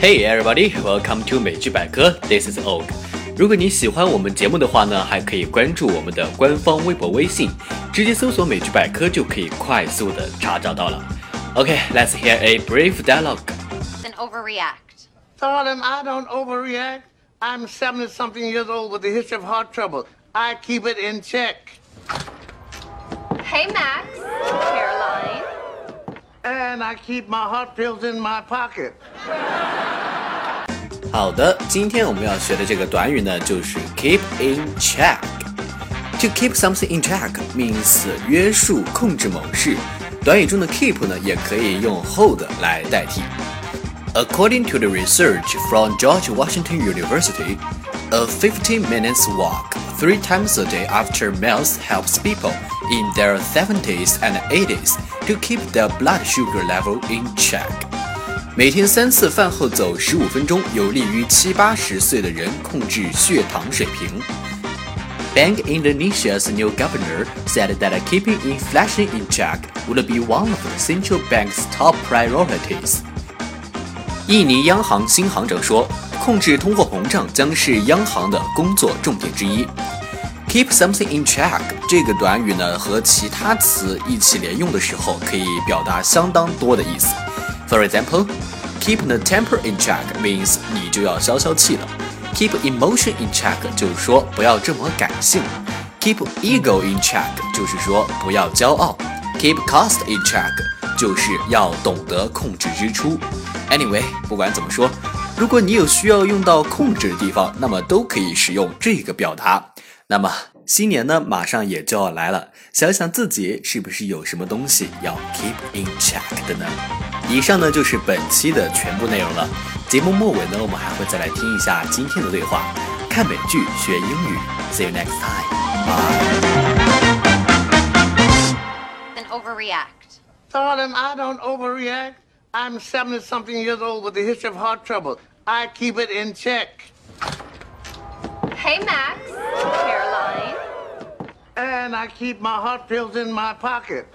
Hey everybody, welcome to 美剧百科。This is Og。如果你喜欢我们节目的话呢，还可以关注我们的官方微博、微信，直接搜索“美剧百科”就可以快速的查找到了。Okay, let's hear a brief dialogue. An overreact. Darling, I don't overreact. I'm 70 something years old with a history of heart trouble. I keep it in check. Hey, Max. Caroline. And I keep my heart pills in my pocket. 好的，今天我们要学的这个短语呢，就是 keep in check。To keep something in check means 约束、控制某事。短语中的 keep 呢，也可以用 hold 来代替。According to the research from George Washington University, a 15 minutes walk three times a day after meals helps people in their 70s and 80s to keep their blood sugar level in check. 每天三次饭后走十五分钟，有利于七八十岁的人控制血糖水平。Bank Indonesia's new governor said that keeping inflation in check would be one of the central bank's top priorities. 印尼央行新行长说，控制通货膨胀将是央行的工作重点之一。 Keep something in check 这个短语呢，和其他词一起连用的时候，可以表达相当多的意思。For example, keep the temper in check means 你就要消消气了。Keep emotion in check 就是说不要这么感性。Keep ego in check 就是说不要骄傲。Keep cost in check 就是要懂得控制支出。Anyway，不管怎么说，如果你有需要用到控制的地方，那么都可以使用这个表达。那么新年呢，马上也就要来了，想想自己是不是有什么东西要 keep in check 的呢？以上呢就是本期的全部内容了。节目末尾呢，我们还会再来听一下今天的对话。看美剧学英语，See you next time. Bye. An overreact. Darling, I don't overreact. I'm 70 something years old with a history of heart trouble. I keep it in check. Hey, Max. And I keep my heart pills in my pocket.